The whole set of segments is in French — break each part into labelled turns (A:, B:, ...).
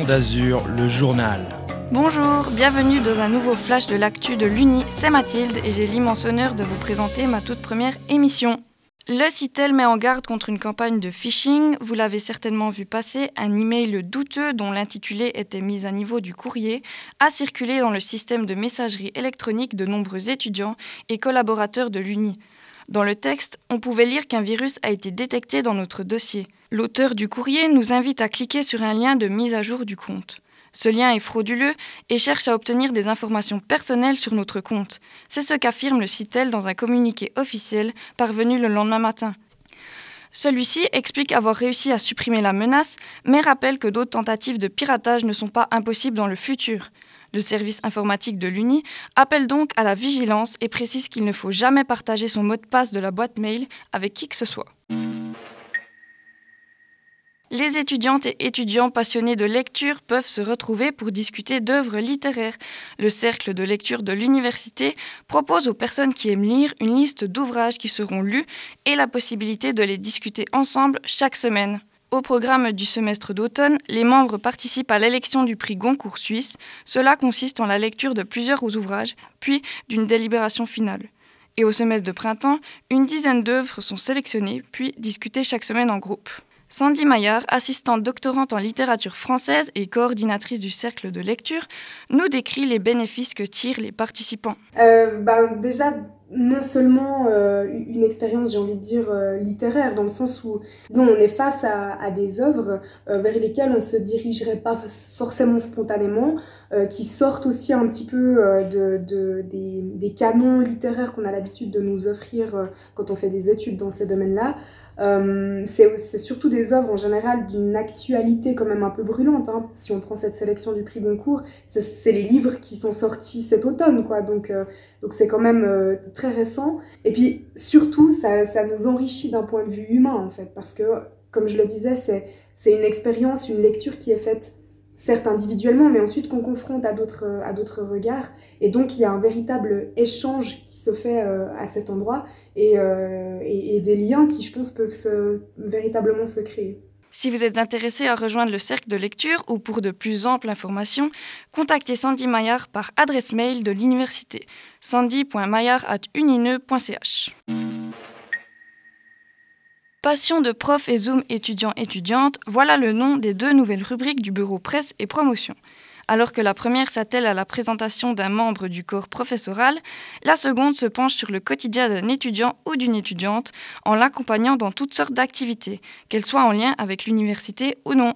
A: Onde Azur, le journal.
B: Bonjour, bienvenue dans un nouveau flash de l'actu de l'Uni. C'est Mathilde et j'ai l'immense honneur de vous présenter ma toute première émission. Le CITEL met en garde contre une campagne de phishing. Vous l'avez certainement vu passer, un email douteux dont l'intitulé était mis à niveau du courrier a circulé dans le système de messagerie électronique de nombreux étudiants et collaborateurs de l'Uni. Dans le texte, on pouvait lire qu'un virus a été détecté dans notre dossier. L'auteur du courrier nous invite à cliquer sur un lien de mise à jour du compte. Ce lien est frauduleux et cherche à obtenir des informations personnelles sur notre compte. C'est ce qu'affirme le CITEL dans un communiqué officiel parvenu le lendemain matin. Celui-ci explique avoir réussi à supprimer la menace, mais rappelle que d'autres tentatives de piratage ne sont pas impossibles dans le futur. Le service informatique de l'UNI appelle donc à la vigilance et précise qu'il ne faut jamais partager son mot de passe de la boîte mail avec qui que ce soit. Les étudiantes et étudiants passionnés de lecture peuvent se retrouver pour discuter d'œuvres littéraires. Le cercle de lecture de l'université propose aux personnes qui aiment lire une liste d'ouvrages qui seront lus et la possibilité de les discuter ensemble chaque semaine. Au programme du semestre d'automne, les membres participent à l'élection du prix Goncourt suisse. Cela consiste en la lecture de plusieurs ouvrages, puis d'une délibération finale. Et au semestre de printemps, une dizaine d'œuvres sont sélectionnées, puis discutées chaque semaine en groupe. Sandy Maillard, assistante doctorante en littérature française et coordinatrice du cercle de lecture, nous décrit les bénéfices que tirent les participants.
C: Euh, déjà, non seulement euh, une expérience, j'ai envie de dire, euh, littéraire, dans le sens où disons, on est face à, des œuvres vers lesquelles on ne se dirigerait pas forcément spontanément, qui sortent aussi un petit peu de, des, des canons littéraires qu'on a l'habitude de nous offrir quand on fait des études dans ces domaines-là. Euh, c'est surtout des œuvres en général d'une actualité quand même un peu brûlante. Hein. Si on prend cette sélection du prix Goncourt, c'est les livres qui sont sortis cet automne, quoi. Donc euh, donc c'est quand même euh, très récent. Et puis surtout, ça, ça nous enrichit d'un point de vue humain en fait, parce que comme je le disais, c'est une expérience, une lecture qui est faite certes individuellement, mais ensuite qu'on confronte à d'autres à d'autres regards. Et donc il y a un véritable échange qui se fait euh, à cet endroit euh, et, et, des liens qui, je pense, peuvent se, véritablement se créer.
B: Si vous êtes intéressé à rejoindre le cercle de lecture ou pour de plus amples informations, contactez Sandy Maillard par adresse mail de l'université sandy.maillard.unineux.ch. Passion de prof et Zoom étudiants-étudiantes, voilà le nom des deux nouvelles rubriques du bureau presse et promotion. Alors que la première s'attelle à la présentation d'un membre du corps professoral, la seconde se penche sur le quotidien d'un étudiant ou d'une étudiante en l'accompagnant dans toutes sortes d'activités, qu'elles soient en lien avec l'université ou non.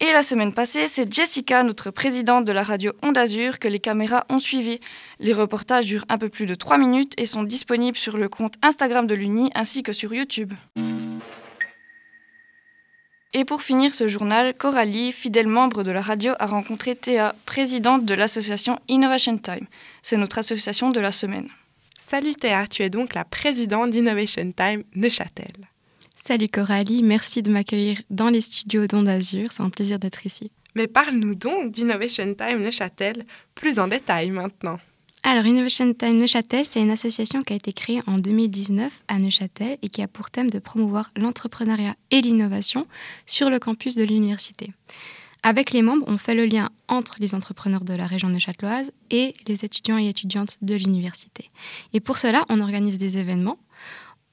B: Et la semaine passée, c'est Jessica, notre présidente de la radio Onde Azur, que les caméras ont suivi. Les reportages durent un peu plus de 3 minutes et sont disponibles sur le compte Instagram de l'Uni ainsi que sur YouTube. Et pour finir ce journal, Coralie, fidèle membre de la radio, a rencontré Théa, présidente de l'association Innovation Time. C'est notre association de la semaine.
D: Salut Théa, tu es donc la présidente d'Innovation Time Neuchâtel.
E: Salut Coralie, merci de m'accueillir dans les studios d'Onde Azur, c'est un plaisir d'être ici.
D: Mais parle-nous donc d'Innovation Time Neuchâtel plus en détail maintenant.
E: Alors, Innovation Time Neuchâtel, c'est une association qui a été créée en 2019 à Neuchâtel et qui a pour thème de promouvoir l'entrepreneuriat et l'innovation sur le campus de l'université. Avec les membres, on fait le lien entre les entrepreneurs de la région neuchâteloise et les étudiants et étudiantes de l'université. Et pour cela, on organise des événements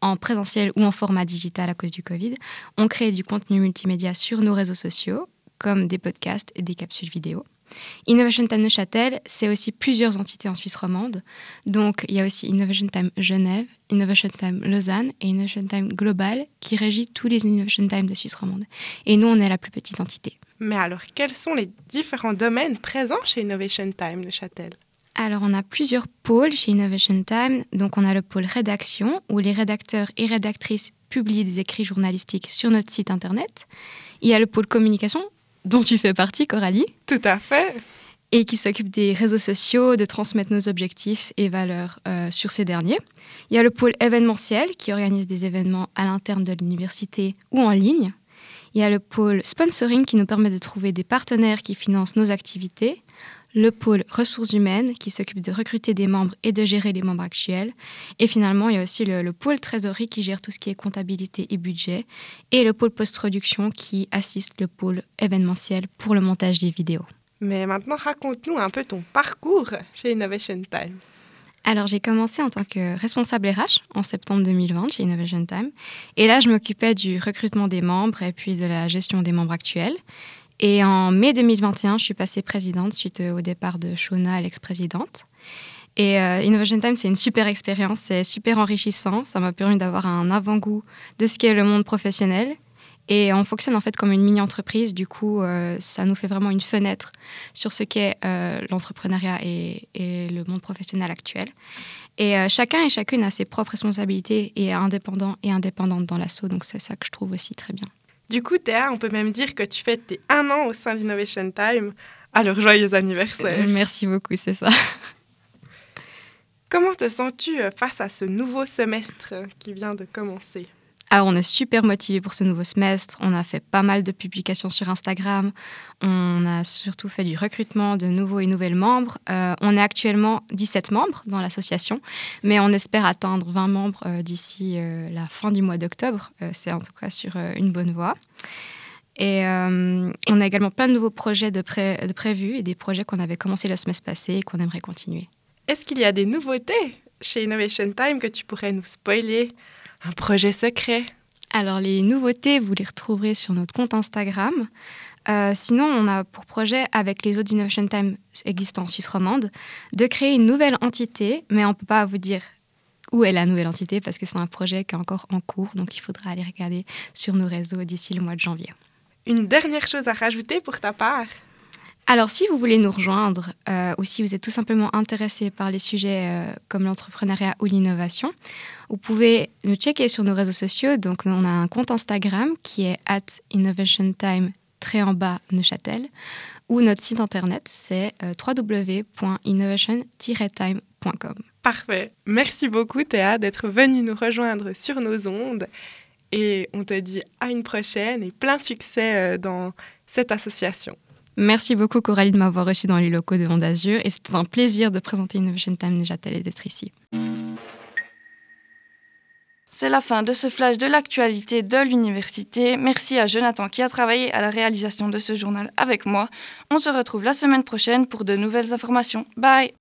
E: en présentiel ou en format digital à cause du Covid. On crée du contenu multimédia sur nos réseaux sociaux, comme des podcasts et des capsules vidéo. Innovation Time Neuchâtel, c'est aussi plusieurs entités en Suisse romande. Donc, il y a aussi Innovation Time Genève, Innovation Time Lausanne et Innovation Time Global qui régit tous les Innovation Time de Suisse romande. Et nous, on est la plus petite entité.
D: Mais alors, quels sont les différents domaines présents chez Innovation Time Neuchâtel
E: alors, on a plusieurs pôles chez Innovation Time. Donc, on a le pôle rédaction, où les rédacteurs et rédactrices publient des écrits journalistiques sur notre site internet. Il y a le pôle communication, dont tu fais partie, Coralie.
D: Tout à fait.
E: Et qui s'occupe des réseaux sociaux, de transmettre nos objectifs et valeurs euh, sur ces derniers. Il y a le pôle événementiel qui organise des événements à l'interne de l'université ou en ligne. Il y a le pôle sponsoring qui nous permet de trouver des partenaires qui financent nos activités. Le pôle ressources humaines qui s'occupe de recruter des membres et de gérer les membres actuels. Et finalement, il y a aussi le, pôle trésorerie qui gère tout ce qui est comptabilité et budget. Et le pôle post-production qui assiste le pôle événementiel pour le montage des vidéos.
D: Mais maintenant, raconte-nous un peu ton parcours chez Innovation Time.
E: Alors, j'ai commencé en tant que responsable RH en septembre 2020 chez Innovation Time. Et là, je m'occupais du recrutement des membres et puis de la gestion des membres actuels. Et en mai 2021, je suis passée présidente suite au départ de Shona, l'ex-présidente. Et euh, Innovation Time, c'est une super expérience, c'est super enrichissant. Ça m'a permis d'avoir un avant-goût de ce qu'est le monde professionnel. Et on fonctionne en fait comme une mini-entreprise. Du coup, euh, ça nous fait vraiment une fenêtre sur ce qu'est euh, l'entrepreneuriat et, le monde professionnel actuel. Et chacun et chacune a ses propres responsabilités et est indépendant et indépendante dans l'assaut. Donc c'est ça que je trouve aussi très bien.
D: Du coup, Théa, on peut même dire que tu fêtes tes un an au sein d'Innovation Time. Alors, joyeux anniversaire.
E: Merci beaucoup, c'est ça.
D: Comment te sens-tu euh, face à ce nouveau semestre qui vient de commencer?
E: Ah, on est super motivé pour ce nouveau semestre. On a fait pas mal de publications sur Instagram. On a surtout fait du recrutement de nouveaux et nouvelles membres. Euh, on est actuellement 17 membres dans l'association, mais on espère atteindre 20 membres euh, d'ici euh, la fin du mois d'octobre. C'est en tout cas sur une bonne voie. Et on a également plein de nouveaux projets de, de prévus et des projets qu'on avait commencé le semestre passé et qu'on aimerait continuer.
D: Est-ce qu'il y a des nouveautés chez Innovation Time que tu pourrais nous spoiler? Un projet secret
E: Alors les nouveautés, vous les retrouverez sur notre compte Instagram. Euh, sinon, on a pour projet, avec les autres Innovation Time existants en Suisse romande, de créer une nouvelle entité, mais on ne peut pas vous dire où est la nouvelle entité parce que c'est un projet qui est encore en cours, donc il faudra aller regarder sur nos réseaux d'ici le mois de janvier.
D: Une dernière chose à rajouter pour ta part?
E: Alors, si vous voulez nous rejoindre euh, ou si vous êtes tout simplement intéressé par les sujets euh, comme l'entrepreneuriat ou l'innovation, vous pouvez nous checker sur nos réseaux sociaux. Donc, on a un compte Instagram qui est at innovationtime très en bas Neuchâtel ou notre site internet c'est euh, www.innovation-time.com.
D: Parfait. Merci beaucoup Théa d'être venue nous rejoindre sur nos ondes et on te dit à une prochaine et plein succès dans cette association.
E: Merci beaucoup Coralie de m'avoir reçu dans les locaux de Azur et c'était un plaisir de présenter Innovation Time Neuchâtel et d'être ici.
B: C'est la fin de ce flash de l'actualité de l'université. Merci à Jonathan qui a travaillé à la réalisation de ce journal avec moi. On se retrouve la semaine prochaine pour de nouvelles informations. Bye